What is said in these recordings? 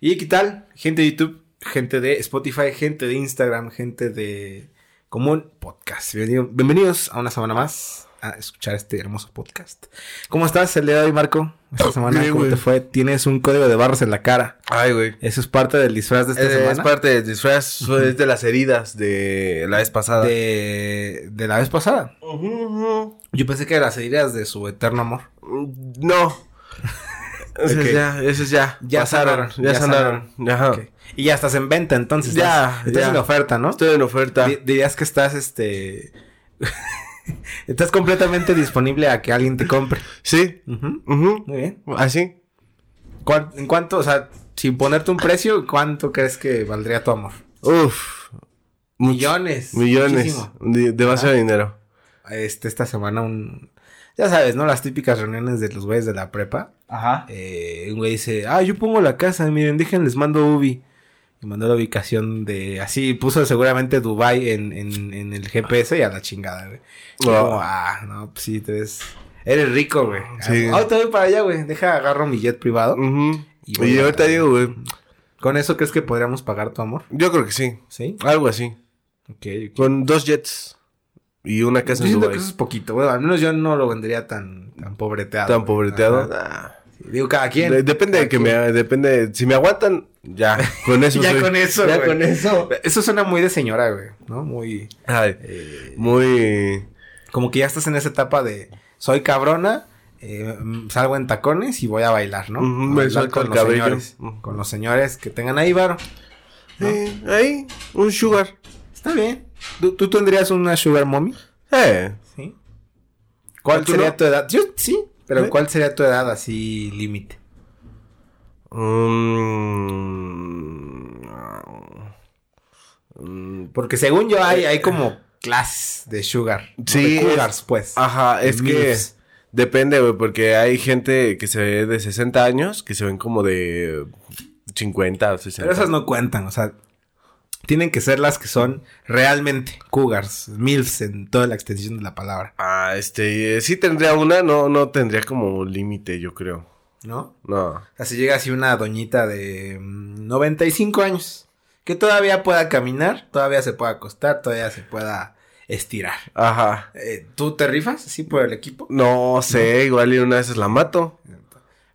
¿Y qué tal? Gente de YouTube, gente de Spotify, gente de Instagram, gente de Común Podcast. Bienvenido- bienvenidos a una semana más a escuchar este hermoso podcast. ¿Cómo estás el día de hoy, Marco? Esta semana, Bien, ¿cómo te fue? Tienes un código de barras en la cara. Ay, güey. Eso es parte del disfraz de esta Es, semana. es parte del disfraz, es de las heridas de la vez pasada. de, de la vez pasada. Yo pensé que las heridas de su eterno amor. Mm, No. Eso Ok. es ya, eso es ya. Ya Pasaron, sanaron, ya, sanaron. Ajá. Y ya estás en venta, entonces. Ya, Estás, estás ya. en oferta, ¿no? Estoy en oferta. Di- Dirías que estás, este... estás completamente disponible a que alguien te compre. Sí. Muy bien. Así. ¿Cuán- ¿En cuánto, o sea, sin ponerte un precio, cuánto crees que valdría tu amor? Uf. Millones. Millones. muchísimo. De- demasiado dinero. Este, esta semana un... Ya sabes, ¿no? Las típicas reuniones de los güeyes de la prepa. Ajá. Eh, un güey dice, ah, yo pongo la casa, miren, déjenles les mando Ubi. Y mandó la ubicación de, así, puso seguramente Dubai en, en, en el GPS y a la chingada, güey. Y Ah. como, ah, no, pues sí, te ves, eres rico, güey. Sí. Ah, ahorita voy para allá, güey, deja, agarro mi jet privado. Y voy Y a- ahorita digo, güey. ¿Con eso crees que podríamos pagar tu amor? Yo creo que sí. ¿Sí? Algo así. Ok, ok. Con dos jets. Y una Yo casa en Dubai. que eso es poquito, güey, al menos yo no lo vendría tan, tan pobreteado. Tan pobreteado. Ajá. Digo, cada quien. De- depende de que me, quien. depende, si me aguantan, ya, con eso Ya soy. con eso, Ya güey. con eso. Eso suena muy de señora, güey, ¿no? Muy... Ay, eh, muy, como que ya estás en esa etapa de soy cabrona, eh, salgo en tacones y voy a bailar, ¿no? Ujú, A me bailar suelto el cabello. señores, con los señores que tengan ahí varo. ¿no? eh, ahí, un sugar. Está bien. ¿Tú, tú tendrías una sugar mommy? Eh, Sí. ¿Cuál ¿Tú sería no? tu edad? Yo sí, pero. ¿cuál sería tu edad así límite? mm, mm, Porque según yo hay, hay como clases de sugar. ¿no? Sí, De cougars, es- pues. ajá, es que depende, güey, porque hay gente que se ve de 60 años, que se ven como de 50 o 60. Pero esas no cuentan, o sea, tienen que ser las que son realmente cougars, milfs en toda la extensión de la palabra, Ah, este, eh, sí tendría una, no, no tendría como límite, yo creo. ¿no? No. O sea, si llega así una doñita de mm, 95 años, que todavía pueda caminar, todavía se pueda acostar, todavía se pueda estirar. Ajá. Eh, ¿Tú te rifas así por el equipo? No sé, igual y una vez la mato.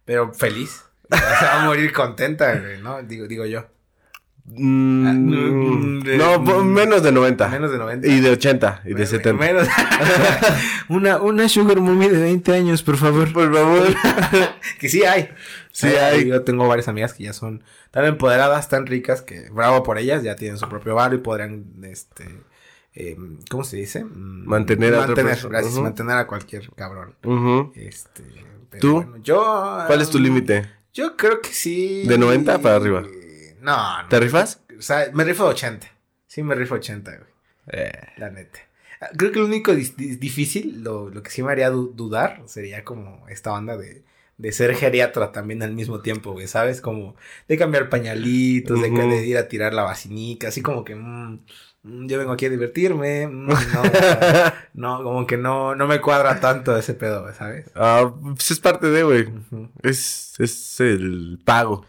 Pero feliz. Se va a morir contenta, güey, ¿no? Digo, digo yo. Mm, Ah, mm, de- no, po- menos de 90. Menos de 90. Y de 80 y de Men- 70. menos- una, una sugar mommy de 20 años, por favor. Por favor. que sí hay. Sí Eh, hay. Yo tengo varias amigas que ya son tan empoderadas, tan ricas, que bravo por ellas, ya tienen su propio bar y podrían, este, eh, ¿cómo se dice? Mm, Mantener a mantener, gracias, Ujú. mantener a cualquier cabrón. Ujú. Este, pero ¿Tú? bueno, yo. ¿Cuál es tu um, límite? Yo creo que sí. ¿De 90 para arriba? No, no. ¿Te rifas? O sea, me rifo 80. Sí, me rifo 80, güey. Eh. La neta. Ah, Creo que lo único difícil, lo, lo que sí me haría du- dudar, sería como esta onda de, de ser geriatra también al mismo tiempo, güey, ¿sabes? Como de cambiar pañalitos, Ujú. de ir a tirar la vacinica, así como que, mm, mm, yo vengo aquí a divertirme, mm, no, no, como que no, no me cuadra tanto ese pedo, ¿sabes? Ah, pues es parte de, güey. Es, es el pago.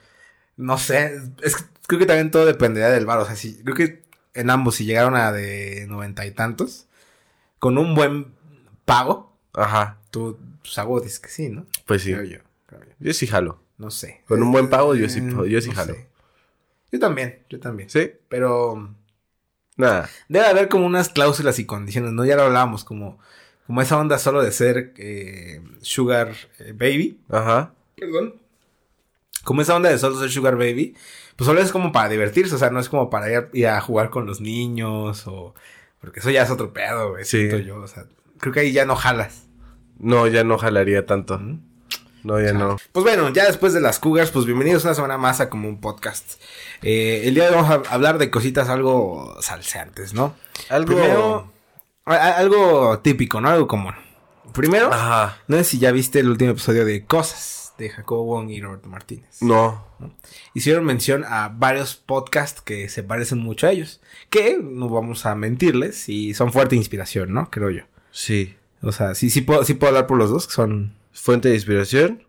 No sé, es que creo que también todo dependería del bar, o sea, si, creo que en ambos, si llegaron a de noventa y tantos, con un buen pago, Ajá. Tú, pues dices que sí, ¿no? Pues sí. Creo yo, creo yo. Yo sí jalo. No sé. Con un buen pago, yo sí- Eh, yo sí no jalo. sé. Yo también, yo también. ¿Sí? Pero Nada. debe haber como unas cláusulas y condiciones, ¿no? Ya lo hablábamos, como, como esa onda solo de ser eh, sugar eh, baby. Ajá. Perdón. Como esa onda de solo ser sugar baby. Pues solo es como para divertirse, o sea, no es como para ir, ir a jugar con los niños o... Porque eso ya es otro pedo, güey. Sí. siento yo, o sea, creo que ahí ya no jalas. No, ya no jalaría tanto. No, ya no. Pues bueno, ya después de las cougars, pues bienvenidos una semana más a como un podcast. Eh, el día de hoy vamos a hablar de cositas algo salseantes, ¿no? Algo. Primero, a- a- algo típico, ¿no? Algo común. Primero, Ajá. no sé si ya viste el último episodio de Cosas de Jacobo Wong y Roberto Martínez. No. Hicieron mención a varios podcasts que se parecen mucho a ellos. Que no vamos a mentirles y son fuerte inspiración, ¿no? Creo yo. Sí. O sea, sí, sí puedo, sí puedo hablar por los dos, que son Fuente de inspiración.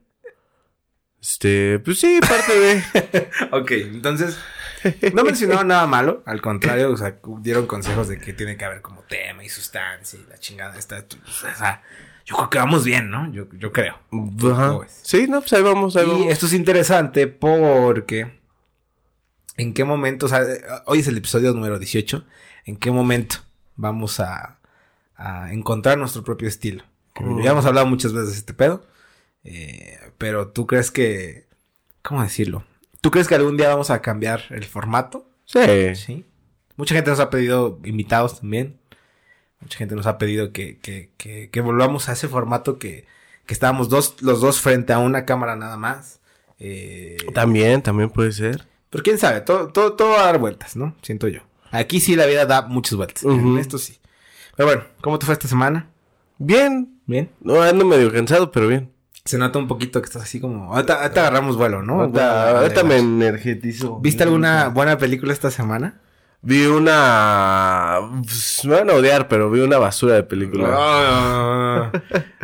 Este, pues sí, parte de. ok, entonces, no mencionaron nada malo, al contrario, o sea, dieron consejos de que tiene que haber como tema y sustancia y la chingada está. O sea, yo creo que vamos bien, ¿no? Yo, yo creo. Ajá. Sí, no, pues ahí vamos, ahí Y vamos. esto es interesante porque en qué momento, o sea, hoy es el episodio número 18, en qué momento vamos a, a encontrar nuestro propio estilo. Mm. Ya hemos hablado muchas veces de este pedo, eh, pero tú crees que, ¿cómo decirlo? ¿Tú crees que algún día vamos a cambiar el formato? Sí. Sí. Mucha gente nos ha pedido invitados también. Mucha gente nos ha pedido que, que, que, que volvamos a ese formato que, que estábamos dos, los dos frente a una cámara nada más. Eh, También, también puede ser. pero quién sabe, todo, todo, todo va a dar vueltas, ¿no? Siento yo. Aquí sí la vida da muchas vueltas. Esto sí. Pero bueno, ¿cómo te fue esta semana? Bien. Bien. No, ando medio cansado, pero bien. Se nota un poquito que estás así como. Ahorita, ahorita agarramos vuelo, ¿no? Ahorita, ahorita me energetizo. ¿Viste alguna buena película esta semana? Vi una. me van a odiar, pero vi una basura de película. Ah,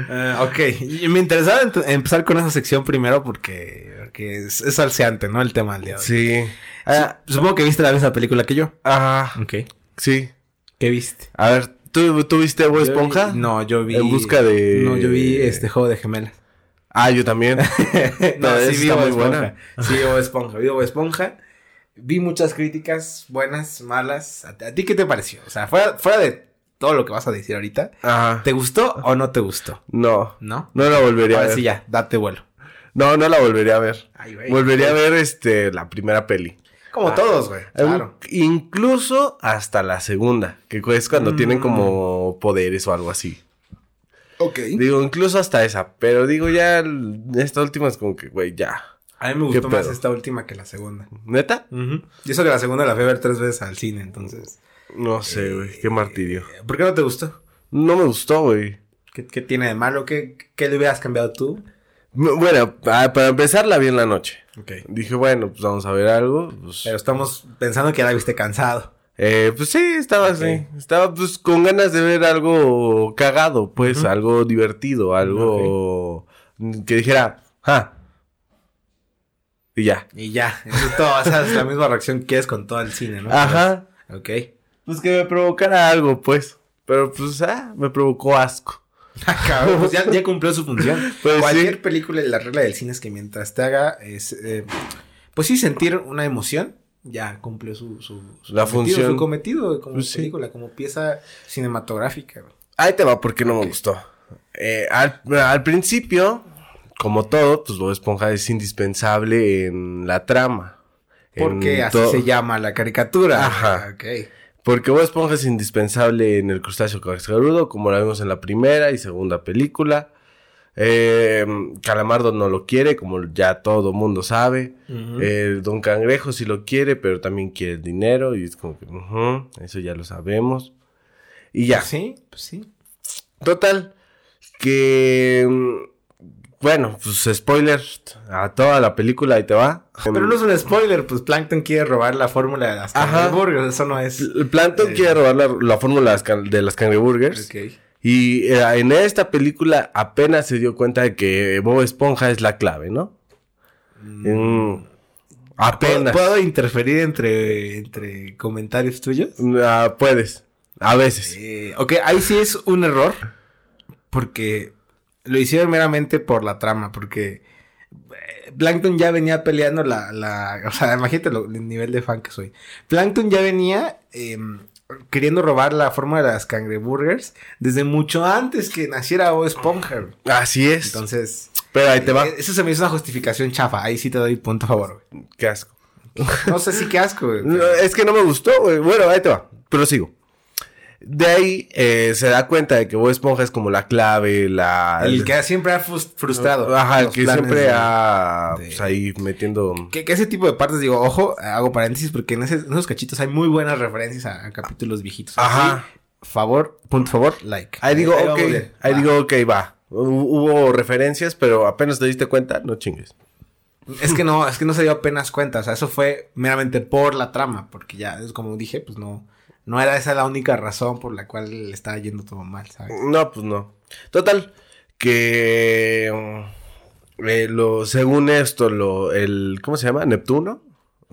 eh, ok, me interesaba empezar con esa sección primero porque, porque es, es salseante, ¿no? El tema del día. Sí. Ah, supongo que viste la misma película que yo. Ajá. Ok. Sí. ¿Qué viste? A ver, ¿tú, tú viste Bob Esponja? Vi- no, yo vi. En busca de- No, yo vi este juego de gemelas. Ah, yo también. no, sí vi está Bob muy Esponja. buena. Sí, Bob Esponja. Vi Bob Esponja. Vi muchas críticas, buenas, malas. ¿A, a ti qué te pareció? O sea, fuera, fuera de todo lo que vas a decir ahorita, Ajá. ¿te gustó o no te gustó? No. ¿No? No la volvería a Ahora ver. sí ya, date vuelo. No, no la volvería a ver. Ay, güey. Volvería a ver este la primera peli. Como Ah, todos, güey. Claro. Incluso hasta la segunda, que es cuando Mm. tienen como poderes o algo así. Ok. Digo, incluso hasta esa, pero digo ya esta última es como que, güey, ya. A mí me gustó ¿Qué más esta última que la segunda. ¿Neta? Y eso que la segunda la fui a ver tres veces al cine, entonces. No sé, güey, qué martirio. Eh, ¿Por qué no te gustó? No me gustó, güey. ¿Qué, qué tiene de malo? ¿Qué, ¿Qué le hubieras cambiado tú? Bueno, pa- para empezar la vi en la noche. Ok. Dije, bueno, pues vamos a ver algo. Pues, Pero estamos pensando que ya la viste cansado. eh, pues sí, estaba así. Estaba pues con ganas de ver algo cagado, pues, algo divertido, algo que dijera, ah. Y ya. Y ya, eso es todo. Esa es la misma reacción que quieres con todo el cine, ¿no? Ajá. Ok. Pues que me provocara algo, pues. Pero pues, ah, me provocó asco. Cabrón, pues ya, ya cumplió su función. Pues Cualquier sí. película, la regla del cine es que mientras te haga, es, eh, pues sí, sentir una emoción, ya cumplió su, su, su La cometido, función. su cometido como Pues sí. película, como pieza cinematográfica. Ahí te va porque no me gustó. Eh, al, al principio, como todo, pues Bob Esponja es indispensable en la trama. Porque así se llama la caricatura. Ajá. Ok. Porque Bob Esponja es indispensable en el crustáceo cascarudo, como lo vimos en la primera y segunda película. Eh, Calamardo no lo quiere, como ya todo mundo sabe. El Don Cangrejo sí lo quiere, pero también quiere el dinero. Y es como que, eso ya lo sabemos. Y ya. Sí, pues sí. Total, que... mm, Bueno, pues spoiler a toda la película, ahí te va. Pero no es un spoiler, pues Plankton quiere robar la fórmula de las hamburguesas, eso no es. Plankton Eh. quiere robar la, la fórmula de las cangreburgers. Ok. Y eh, en esta película apenas se dio cuenta de que Bob Esponja es la clave, ¿no? Mm, ¿Puedo, apenas. puedo interferir entre, entre comentarios tuyos? Ah, puedes. A veces. Eh, ok, ahí sí es un error. Porque lo hicieron meramente por la trama. Porque eh, Plankton ya venía peleando la, la. O sea, imagínate lo- el nivel de fan que soy. Plankton ya venía em, queriendo robar la forma de las cangreburgers desde mucho antes que naciera Bob Esponja. Así es. Entonces. Pero ahí te va. eh, Eso se me hizo una justificación chafa. Ahí sí te doy punto a favor, güey. Qué asco. No sé si qué asco, güey. No, es que no me gustó, güey. Bueno, ahí te va. Pero sigo. De ahí eh, se da cuenta de que Bob Esponja es como la clave, la... El que siempre ha frus- frustrado. Ajá, el que siempre ha... de- Pues ahí metiendo... Que, que ese tipo de partes, digo, ojo, hago paréntesis porque en, ese- en esos cachitos hay muy buenas referencias a, a capítulos viejitos. Ajá. Así, favor, punto favor, like. Ahí digo, Ahí ok. Ahí Va. digo, ok, va. Hu- Hubo referencias, pero apenas te diste cuenta, no chingues. Es que no, es que no se dio apenas cuenta. O sea, eso fue meramente por la trama. Porque ya, es como dije, pues no. No era esa la única razón por la cual le estaba yendo todo mal, ¿sabes? No, pues no. Total, que... eh, lo, según esto, lo, el, ¿cómo se llama? ¿Neptuno?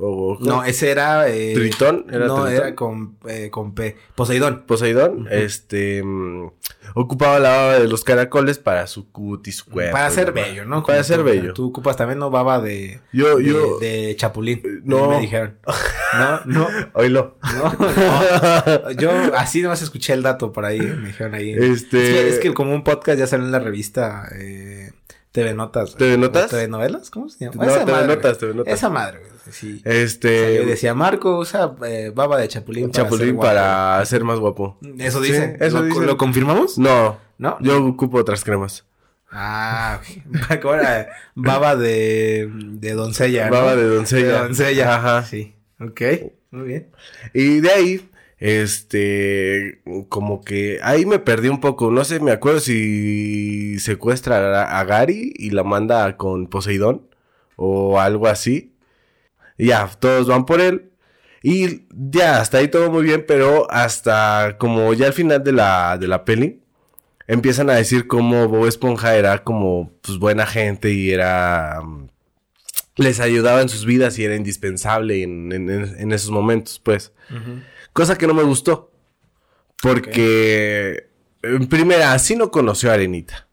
O, no, ese era... Eh, ¿Tritón? ¿Era no, era con, eh, con P. Poseidón. Poseidón, este... Mm, ocupaba la baba de los caracoles para su cutis, su cuerpo. Para ser bello, ¿no? para ser bello. Tú ocupas también, ¿no? Baba de... Yo, de, yo... De chapulín. No. Me dijeron. No, no. Oílo. No, no. Yo así nomás escuché el dato por ahí. Me dijeron ahí. Este... Es que, es que como un podcast ya salió en la revista... Eh... TV Notas. ¿TV Notas? ¿TV Novelas? ¿Cómo se llama? No, TV Notas, TV Notas. Esa madre, güey. Sí. Este. Yo decía, Marco usa eh, baba de chapulín. Para chapulín ser para ser más guapo. Eso dice. eso ¿Lo, dice. ¿Lo confirmamos? No. ¿No? Yo ocupo otras cremas. Ah, ahora baba de, de doncella. ¿no? Baba de doncella. De doncella. Ajá. Sí. Ok. Muy bien. Y de ahí este, como que ahí me perdí un poco. No sé, me acuerdo si secuestra a, Gary y la manda con Poseidón o algo así. Y ya, todos van por él. Y ya, hasta ahí todo muy bien, pero hasta como ya al final de la, de la peli, empiezan a decir como Bob Esponja era como pues buena gente y era... les ayudaba en sus vidas y era indispensable en, en, en esos momentos, pues. Cosa que no me gustó. Porque, en primera, así no conoció a Arenita.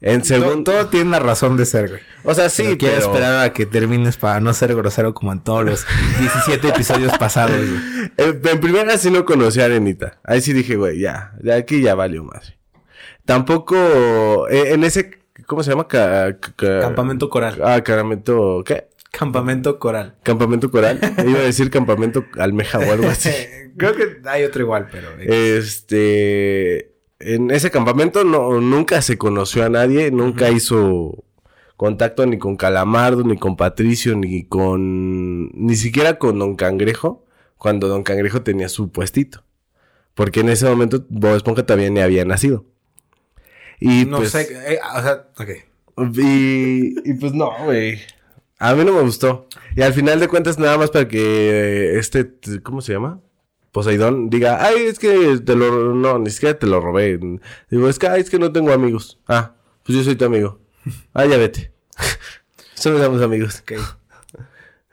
En segundo, todo tiene una razón de ser, güey. o sea, sí, Sí, quiero pero, esperar a que termines para no ser grosero como en todos los 17 episodios pasados, güey. en, en primera sí no conoció a Arenita. Ahí sí dije, güey, ya, de aquí ya valió madre. Tampoco, eh, en ese, ¿cómo se llama? Ca- ca- Campamento coral. Ah, campamento, ¿qué? Campamento coral. Campamento coral. Iba a decir campamento almeja o algo así. Creo que hay otro igual, pero... eh, Este, en ese campamento no, nunca se conoció a nadie, nunca hizo contacto ni con Calamardo, ni con Patricio, ni con, ni siquiera con Don Cangrejo, cuando Don Cangrejo tenía su puestito. Porque en ese momento Bob Esponja todavía ni había nacido. Y no pues, sé, eh, o sea, ok. y, y pues no, güey. A mí no me gustó. Y al final de cuentas, nada más para que este, ¿cómo se llama? Poseidón diga, ay, es que te lo, no, ni siquiera te lo robé. Digo, es que, ay, es que no tengo amigos. Ah, pues yo soy tu amigo. Ah, ya vete. Solo somos amigos. Ok.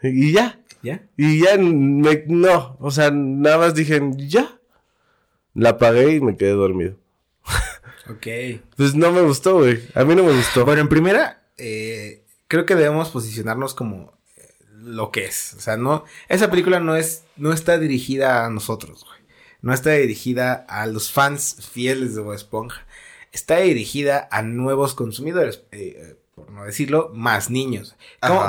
Y ya. ¿Ya? Y ya, me, no, o sea, nada más dije, ya. La apagué y me quedé dormido. Ok. Pues no me gustó, güey. A mí no me gustó. Bueno, en primera, eh, creo que debemos posicionarnos como lo que es. O sea, no, esa película no es, no está dirigida a nosotros, güey. No está dirigida a los fans fieles de Bob Esponja. Está dirigida a nuevos consumidores, eh, no decirlo, más niños.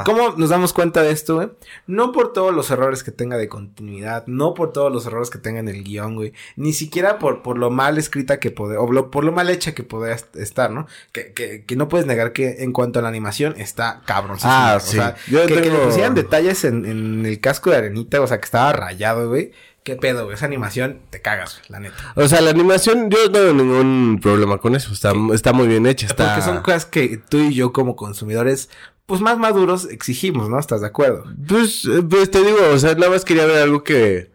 ¿Cómo, nos damos cuenta de esto, güey? No por todos los errores que tenga de continuidad, no por todos los errores que tenga en el guion, güey. Ni siquiera por, por lo mal escrita que puede, o lo- por lo mal hecha que puede est- estar, ¿no? Que, que, que no puedes negar que en cuanto a la animación está cabrón. Ah, sí. Yo que, que le pusieran detalles en, en el casco de arenita, o sea, que estaba rayado, güey. ¿Qué pedo, güey? Esa animación te cagas, la neta. O sea, la animación, yo no tengo ningún problema con eso. Está, está muy bien hecha. Está... Porque son cosas que tú y yo como consumidores, pues más maduros exigimos, ¿no? ¿Estás de acuerdo? Pues, eh, pues te digo, o sea, nada más quería ver algo que...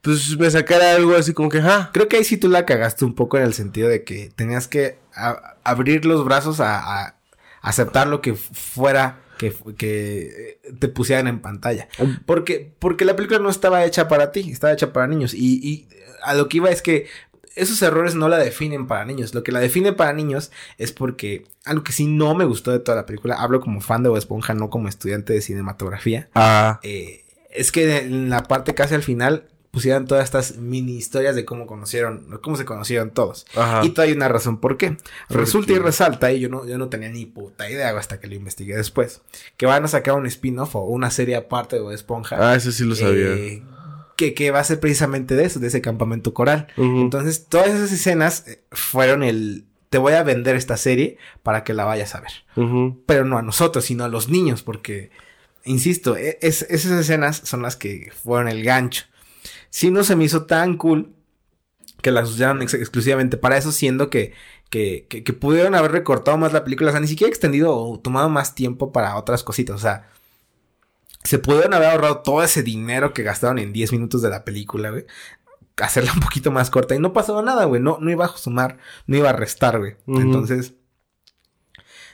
Pues me sacara algo así como que, ah, Creo que ahí sí tú la cagaste un poco en el sentido de que tenías que abrir los brazos a, a aceptar lo que fuera que, que eh, te pusieran en pantalla. Porque, porque la película no estaba hecha para ti, estaba hecha para niños. Y, y a lo que iba es que esos errores no la definen para niños. Lo que la define para niños es porque algo que sí no me gustó de toda la película, hablo como fan de Bob Esponja, no como estudiante de cinematografía ah, eh, es que en la parte casi al final pusieran todas estas mini historias de cómo conocieron, cómo se conocieron todos. ajá. Y todavía hay una razón por qué. ¿Por Resulta y resalta, y yo no, yo no tenía ni puta idea hasta que lo investigué después, que van a sacar un spin-off o una serie aparte de Bob Esponja. Ah, eso sí lo sabía. eh, que, que va a ser precisamente de eso, de ese campamento coral. Entonces, todas esas escenas eh, fueron el... Te voy a vender esta serie para que la vayas a ver pero no a nosotros, sino a los niños, porque, insisto, e- es- esas escenas son las que fueron el gancho. Si no se me hizo tan cool que las usaron ex- exclusivamente para eso, siendo que, que, que, que pudieron haber recortado más la película, o sea, ni siquiera extendido o tomado más tiempo para otras cositas, o sea, se pudieron haber ahorrado todo ese dinero que gastaron en 10 minutos de la película, güey. Hacerla un poquito más corta y no pasaba nada, güey. No, no iba a sumar, no iba a restar, güey. Entonces,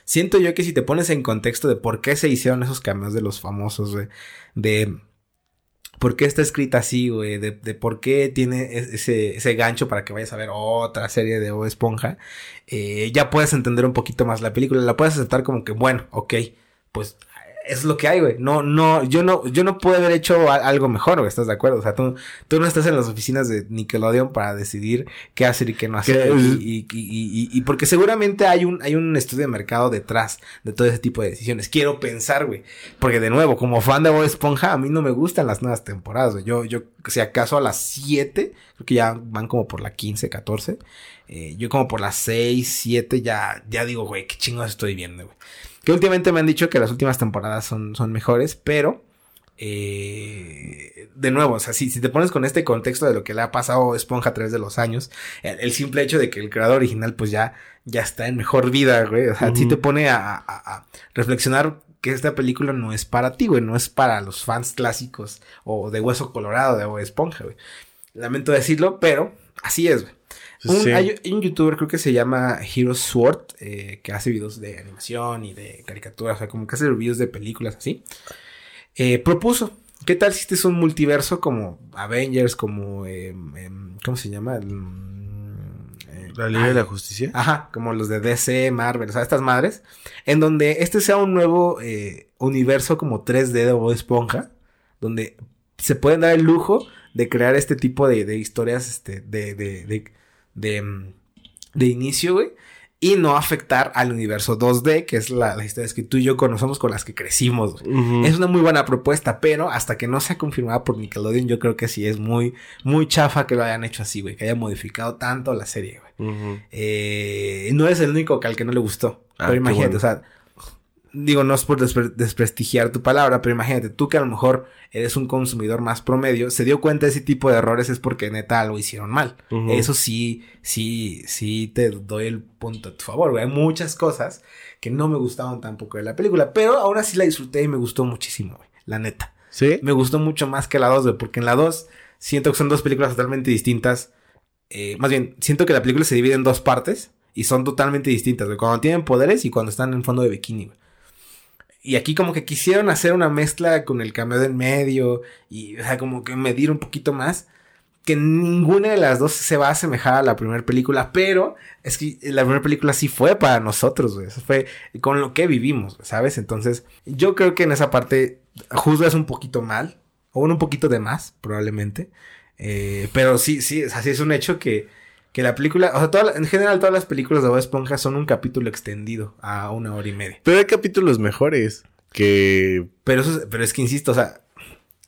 siento yo que si te pones en contexto de por qué se hicieron esos cambios de los famosos, güey, de por qué está escrita así, güey, de, de, por qué tiene ese, ese gancho para que vayas a ver otra serie de O Esponja, eh, ya puedes entender un poquito más la película, la puedes aceptar como que, bueno, ok, pues es lo que hay, güey. No, no, yo no, yo no puedo haber hecho algo mejor, güey. ¿Estás de acuerdo? O sea, tú, tú no estás en las oficinas de Nickelodeon para decidir qué hacer y qué no hacer. Y, y, y, y, porque seguramente hay un, hay un estudio de mercado detrás de todo ese tipo de decisiones. Quiero pensar, güey. Porque de nuevo, como fan de Bob Esponja, a mí no me gustan las nuevas temporadas, güey. Yo, yo, si acaso a las 7, creo que ya van como por la 15, 14. Eh, yo como por las 6, 7 ya, ya digo, güey, qué chingados estoy viendo, güey. Que últimamente me han dicho que las últimas temporadas son, son mejores, pero... Eh, de nuevo, o sea, si, si, te pones con este contexto de lo que le ha pasado a Esponja a través de los años, el, simple hecho de que el creador original pues ya, ya está en mejor vida, güey, o sea, sí te pone a, a, a, reflexionar que esta película no es para ti, güey, no es para los fans clásicos o de Hueso Colorado de Esponja, güey. Lamento decirlo, pero así es, güey. Un, hay, un youtuber, creo que se llama Hero Sword, eh, que hace videos de animación y de caricaturas, o sea, como que hace videos de películas así. Eh, propuso, ¿qué tal si este es un multiverso como Avengers, como, eh, ¿cómo se llama? Mm, la Liga de la Justicia. Ajá, como los de DC, Marvel, o sea, estas madres, en donde este sea un nuevo universo como 3D de Bob Esponja, donde se pueden dar el lujo de crear este tipo de, de historias, este, de, de, de de, de inicio, güey. Y no afectar al universo 2D, que es la, las historias que tú y yo conocemos con las que crecimos. Es una muy buena propuesta, pero hasta que no sea confirmada por Nickelodeon, yo creo que sí es muy, muy chafa que lo hayan hecho así, güey. Que haya modificado tanto la serie, güey. eh, no es el único que al que no le gustó. Ah, pero imagínate, o sea, digo, no es por desprestigiar tu palabra, pero imagínate, tú que a lo mejor eres un consumidor más promedio, se dio cuenta de ese tipo de errores es porque neta lo hicieron mal. Eso sí, sí, sí te doy el punto a tu favor, güey. Hay muchas cosas que no me gustaban tampoco de la película, pero aún así la disfruté y me gustó muchísimo, güey. La neta. Sí. Me gustó mucho más que la 2, güey, porque en la 2 siento que son dos películas totalmente distintas. Eh, más bien, siento que la película se divide en dos partes y son totalmente distintas, güey. Cuando tienen poderes y cuando están en fondo de bikini, güey. Y aquí como que quisieron hacer una mezcla con el cameo del medio y, o sea, como que medir un poquito más. Que ninguna de las dos se va a asemejar a la primera película, pero es que la primera película sí fue para nosotros, güey. Eso fue con lo que vivimos, ¿sabes? Entonces, yo creo que en esa parte juzgas un poquito mal, o un poquito de más, probablemente. Eh, pero sí, sí, así es un hecho que que la película, o sea, toda, en general todas las películas de Bob Esponja son un capítulo extendido a una hora y media. Pero hay capítulos mejores que... Pero eso, pero es que insisto, o sea,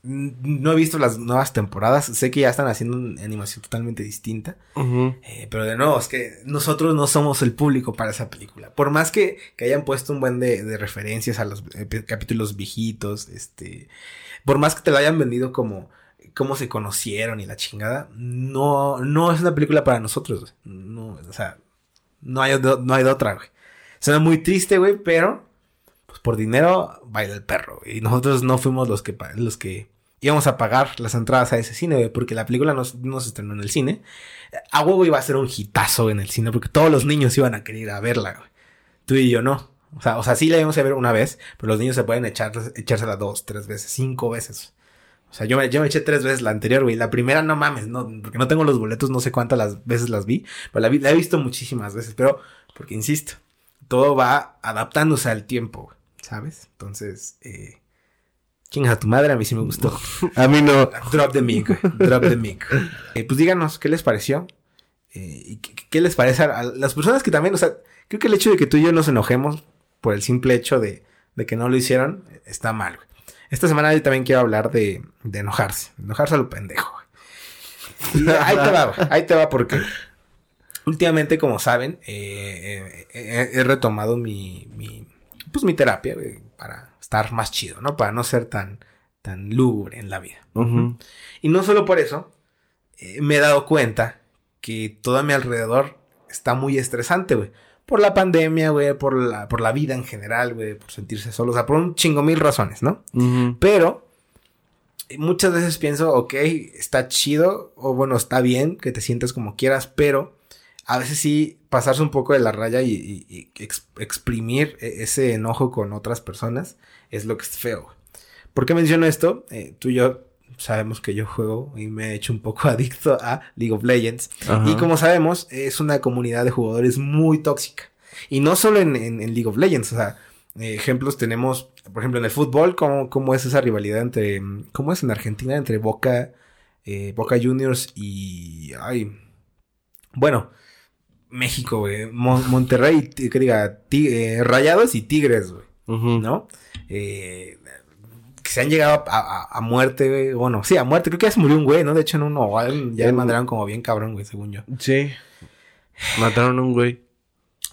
no he visto las nuevas temporadas, sé que ya están haciendo una animación totalmente distinta, eh, pero de nuevo, es que nosotros no somos el público para esa película. Por más que, que hayan puesto un buen de, de referencias a los eh, capítulos viejitos, este, por más que te lo hayan vendido como cómo se conocieron y la chingada, no, no es una película para nosotros, No, o sea, no hay, no hay de otra, güey. Suena muy triste, güey, pero pues por dinero baila el perro. Y nosotros no fuimos los que, los que íbamos a pagar las entradas a ese cine, güey, porque la película no, se estrenó en el cine. A huevo iba a ser un hitazo en el cine, porque todos los niños iban a querer verla, güey. Tú y yo no. O sea, o sea, sí la íbamos a ver una vez, pero los niños se pueden echar, echársela dos, tres veces, cinco veces. O sea, yo me, yo me eché tres veces la anterior, güey. La primera, no mames, no, porque no tengo los boletos, no sé cuántas las veces las vi. Pero la, vi, la he visto muchísimas veces, pero, porque insisto, todo va adaptándose al tiempo, ¿sabes? Entonces, eh, ¿quién es a tu madre? A mí sí me gustó. a mí no. Drop the mic, drop the mic. Eh, pues díganos, ¿qué les pareció? Eh, y qué, qué, les parece a las personas que también, o sea, creo que el hecho de que tú y yo nos enojemos por el simple hecho de, de que no lo hicieron, está mal, güey. Esta semana yo también quiero hablar de, de enojarse. Enojarse a lo pendejo. Y ahí te va, ahí te va porque últimamente, como saben, eh, eh, he retomado mi, mi, pues mi terapia para estar más chido, ¿no? Para no ser tan, tan lúgubre en la vida. Y no solo por eso, eh, me he dado cuenta que todo a mi alrededor está muy estresante, güey por la pandemia, güey, por la, por la vida en general, güey, por sentirse solo, o sea, por un chingo mil razones, ¿no? Pero muchas veces pienso, ok, está chido, o bueno, está bien que te sientas como quieras, pero a veces sí pasarse un poco de la raya y, y- y ex- exprimir e- ese enojo con otras personas es lo que es feo. güey. ¿Por qué menciono esto? Eh, tú y yo sabemos que yo juego y me he hecho un poco adicto a League of Legends. Ajá. Y como sabemos, es una comunidad de jugadores muy tóxica. Y no solo en, en- en League of Legends, o sea, ejemplos tenemos, por ejemplo, en el fútbol, cómo, cómo es esa rivalidad entre, cómo es en Argentina entre Boca, eh, Boca Juniors y, ay, bueno, México, güey, Mon- Monterrey, que diga, eh, Rayados y Tigres, güey. ¿no? Eh, se han llegado a, a- a muerte, güey, bueno, sí, a muerte, creo que ya se murió un güey, ¿no? De hecho, en uno, o algo, ya le mandaron como bien cabrón, güey, según yo. Sí. Mataron a un güey.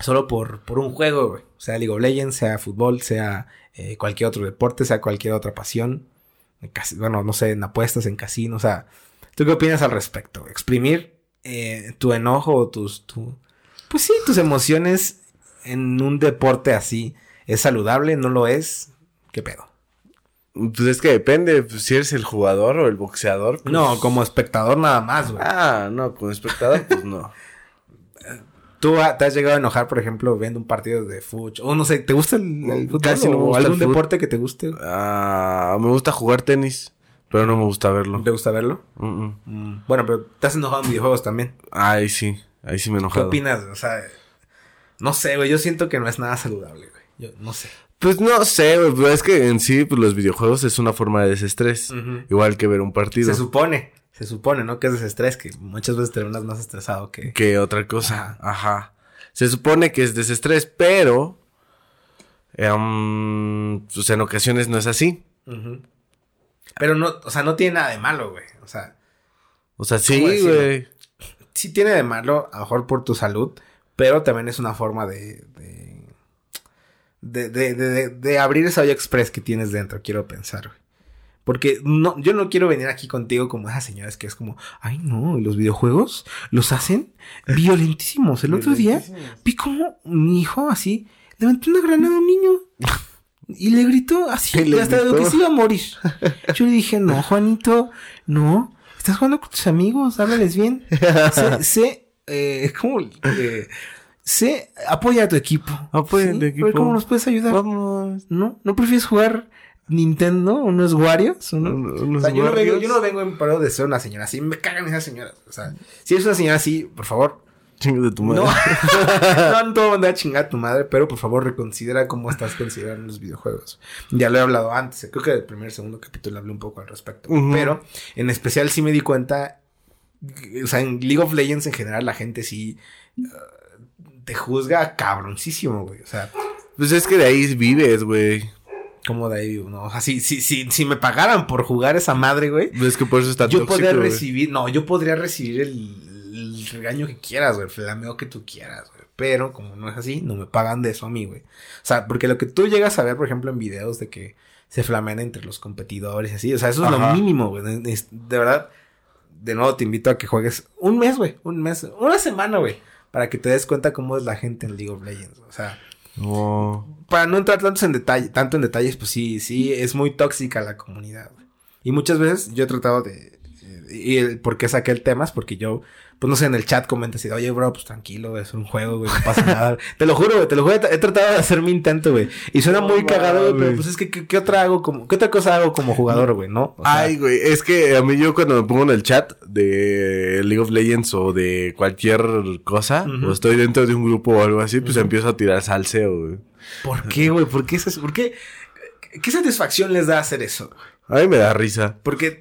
solo por, por un juego, güey. Sea League of Legends, sea fútbol, sea eh, cualquier otro deporte, sea cualquier otra pasión. Casi- bueno, no sé, en apuestas, en casinos, o sea. ¿Tú qué opinas al respecto? Exprimir eh, tu enojo o tus... Tu, pues sí, tus emociones en un deporte así. ¿Es saludable? ¿No lo es? ¿Qué pedo? Pues es que depende, pues, si eres el jugador o el boxeador. pues- No, como espectador nada más, güey. Ah, no, como espectador, pues no. ¿Tú te has llegado a enojar, por ejemplo, viendo un partido de fútbol? O no sé, ¿te gusta el, el fútbol? Casi no me o gusta algún deporte que te guste? Ah, me gusta jugar tenis, pero no me gusta verlo. ¿Te gusta verlo? Mm, Bueno, pero te has enojado en videojuegos también. Ay, sí, ahí sí me he ¿Qué enojado. opinas? O sea, no sé, güey. Yo siento que no es nada saludable, güey. Yo no sé. Pues no sé, güey, pero es que en sí, pues los videojuegos es una forma de desestrés. Igual que ver un partido. Se supone, se supone, ¿no? Que es desestrés, que muchas veces terminas más estresado que. que otra cosa. Ajá. Se supone que es desestrés, pero. em, pues en ocasiones no es así. Pero no, o sea, no tiene nada de malo, güey. O sea, O sea, sí, güey. sí tiene de malo, a lo mejor por tu salud, pero también es una forma de. de de, de, de, de abrir esa olla express que tienes dentro, quiero pensar, güey. Porque no, yo no quiero venir aquí contigo como esas señoras que es como, ay no, ¿y los videojuegos los hacen violentísimos. El otro día vi como mi hijo así levantó una granada a un niño y le gritó así, hasta de lo gritó. que se iba a morir. Yo le dije, no, Juanito, no, estás jugando con tus amigos, háblales bien. Sé, sé, eh, ¿cómo? Eh, sé, apoya a tu equipo. Apoya a ¿sí? tu A ver equipo. ¿Cómo nos puedes ayudar? Vamos. ¿No? ¿No prefieres jugar Nintendo? ¿Unos Warriors? ¿O no? Unos O sea, yo, no vengo, yo no vengo en paro de ser una señora así. Me cagan esas señoras. O sea, si eres una señora así, por favor. Chingo de tu madre. No, no todo mandar a chingar a tu madre, pero por favor reconsidera cómo estás considerando los videojuegos. Ya lo he hablado antes. Creo que el primer segundo capítulo hablé un poco al respecto. Pero en especial sí me di cuenta. O sea, en League of Legends en general la gente sí. Te juzga cabroncísimo, güey. O sea, Pues es que de ahí vives, güey. como de ahí, ¿no? O sea, si, si, si, si me pagaran por jugar esa madre, güey. Es que por eso está Yo tóxico, podría güey. recibir, no, yo podría recibir el, el regaño que quieras, güey, el flameo que tú quieras, güey. Pero como no es así, no me pagan de eso a mí, güey. O sea, porque lo que tú llegas a ver, por ejemplo, en videos de que se flamean entre los competidores y así, o sea, eso es lo mínimo, güey. De verdad, de nuevo te invito a que juegues un mes, güey, un mes, una semana, güey, para que te des cuenta cómo es la gente en League of Legends, o sea, para no entrar tantos en detalle, tanto en detalles, pues sí, sí, es muy tóxica la comunidad. Y muchas veces yo he tratado de... eh, Y el por qué saqué el tema es porque yo, pues no sé, en el chat comenta así, oye, bro, pues tranquilo, güey, es un juego, güey, no pasa nada. te lo juro, güey, te lo juro, he tratado de hacer mi intento, güey. Y suena muy cagado, güey, pero pues es que, ¿qué, qué otra hago como, qué otra cosa hago como jugador, güey, no? O sea, Ay, güey, es que a mí yo cuando me pongo en el chat de League of Legends o de cualquier cosa, o estoy dentro de un grupo o algo así, pues empiezo a tirar salseo, güey. ¿por qué, güey? ¿Por qué es eso? ¿Por qué? ¿Qué satisfacción les da hacer eso? A mí me da risa. Porque,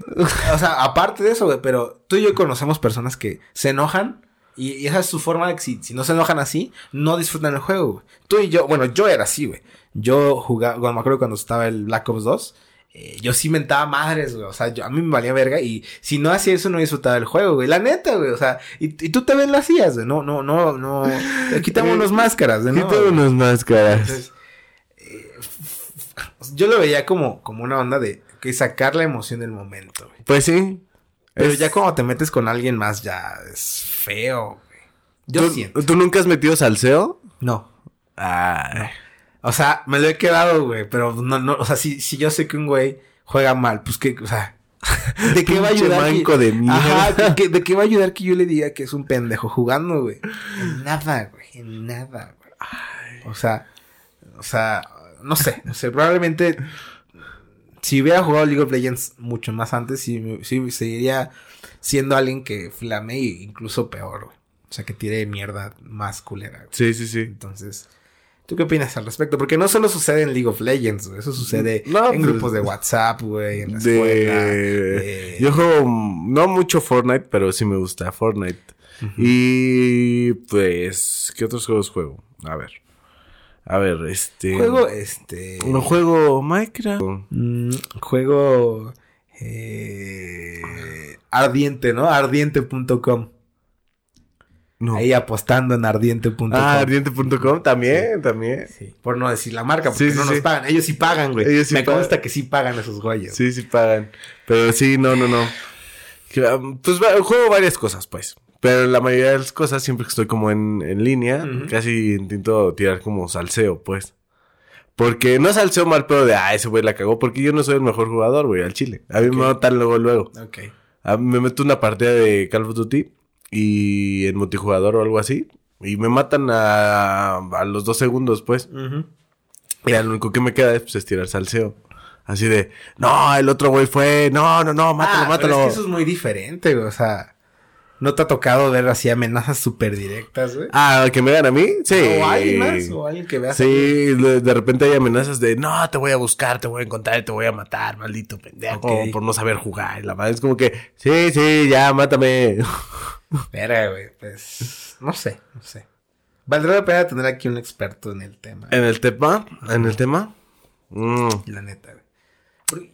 o sea, aparte de eso, güey, pero tú y yo conocemos personas que se enojan y, y esa es su forma de que si, si no se enojan así, no disfrutan el juego, güey. Tú y yo, bueno, yo era así, güey. Yo jugaba, bueno, me acuerdo cuando estaba el Black Ops 2, eh, yo sí mentaba madres, güey. O sea, yo, a mí me valía verga y si no hacía eso no disfrutaba el juego, güey. La neta, güey. O sea, y, y tú también lo hacías, güey. No, no, no, no. Máscaras, de nuevo, Quítame güey. unas máscaras. Entonces, eh, yo lo veía como, como una onda de que sacar la emoción del momento, güey. Pues sí. Pero Es- ya cuando te metes con alguien más, ya es feo, güey. Yo ¿Tú, siento. ¿Tú nunca has metido salseo? No. Ay. O sea, me lo he quedado, güey. Pero no, no, o sea, si, si yo sé que un güey juega mal, pues que, o sea, ¿De qué va a ayudar? que- de mierda. Ajá, ¿de, de qué va a ayudar que yo le diga que es un pendejo jugando, güey? En nada, güey. En nada, güey. O sea, o sea, no sé, no sé, probablemente si hubiera jugado League of Legends mucho más antes, sí, sí seguiría siendo alguien que flame e incluso peor, güey. O sea, que tire mierda más culera, güey. Sí, sí, sí. Entonces, ¿tú qué opinas al respecto? Porque no solo sucede en League of Legends, güey. Eso sucede No, en pues, grupos de WhatsApp, güey, en la escuela. De... de- Yo juego mm, no mucho Fortnite, pero sí me gusta Fortnite. Y pues, ¿qué otros juegos juego? A ver. A ver, este... Juego, este... No juego Minecraft. Mm, juego... eh, ardiente, ¿no? Ardiente.com. No. Ahí apostando en ardiente.com. Ah, ardiente.com también, también. Sí, por no decir la marca, porque Sí, no nos pagan. Ellos sí pagan, güey. Ellos sí Me pagan. consta que sí pagan esos güeyes. Sí, sí pagan. Pero sí, no, no, no. Um, Pues juego varias cosas, pues. Pero la mayoría de las cosas, siempre que estoy como en, en línea, casi intento tirar como salseo, pues. Porque no salseo mal pedo de, ah, ese güey la cagó, porque yo no soy el mejor jugador, güey, al chile. A mí Ok. me matan luego, luego. Ok. A mí me meto una partida de Call of Duty y en multijugador o algo así. Y me matan a, a los dos segundos, pues. Y lo único que me queda es, pues, es tirar salseo. Así de, no, el otro güey fue, no, no, no, mátalo, Ah, pero mátalo. es que eso es muy diferente, güey. O sea, ¿no te ha tocado ver así amenazas súper directas, güey? Ah, que me gana a mí, sí. O alguien más, o alguien que veas. Sí, de, de repente hay amenazas de, no, te voy a buscar, te voy a encontrar y te voy a matar, maldito pendejo, por no saber jugar. La madre es como que, sí, sí, ya, mátame. Espera, güey, pues. No sé, no sé. Valdría la pena tener aquí un experto en el tema. en el tema, en el tema, mm, La neta, güey.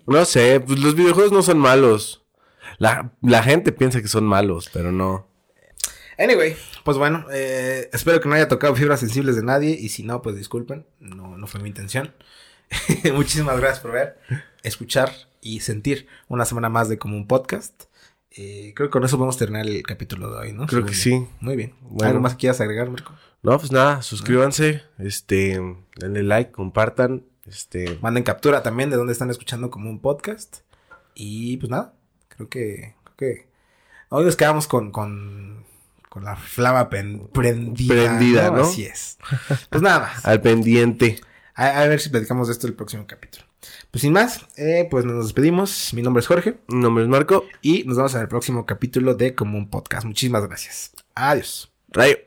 No sé, pues los videojuegos no son malos. La, la gente piensa que son malos, pero no. Anyway, pues bueno, eh, espero que no haya tocado fibras sensibles de nadie. Y si no, pues disculpen. No, no fue mi intención. Muchísimas gracias por ver, escuchar y sentir una semana más de como un podcast. Eh, creo que con eso podemos terminar el capítulo de hoy, ¿no? Creo que yo. sí. Muy bien. Bueno. ¿Algo más que quieras agregar, Marco? No, pues nada, suscríbanse, este, denle like, compartan, este, Manden captura también de dónde están escuchando como un podcast. Y pues nada, creo que, creo que hoy nos quedamos con, con, con la flama pen- prendida. Prendida, ¿no? Así es. Pues nada más. al pendiente. A, a ver si platicamos de esto el próximo capítulo. Pues sin más, eh, pues nos despedimos. Mi nombre es Jorge Mi nombre es Marco. y nos vemos en el próximo capítulo de Como un Podcast. Muchísimas gracias. Adiós. Rayo.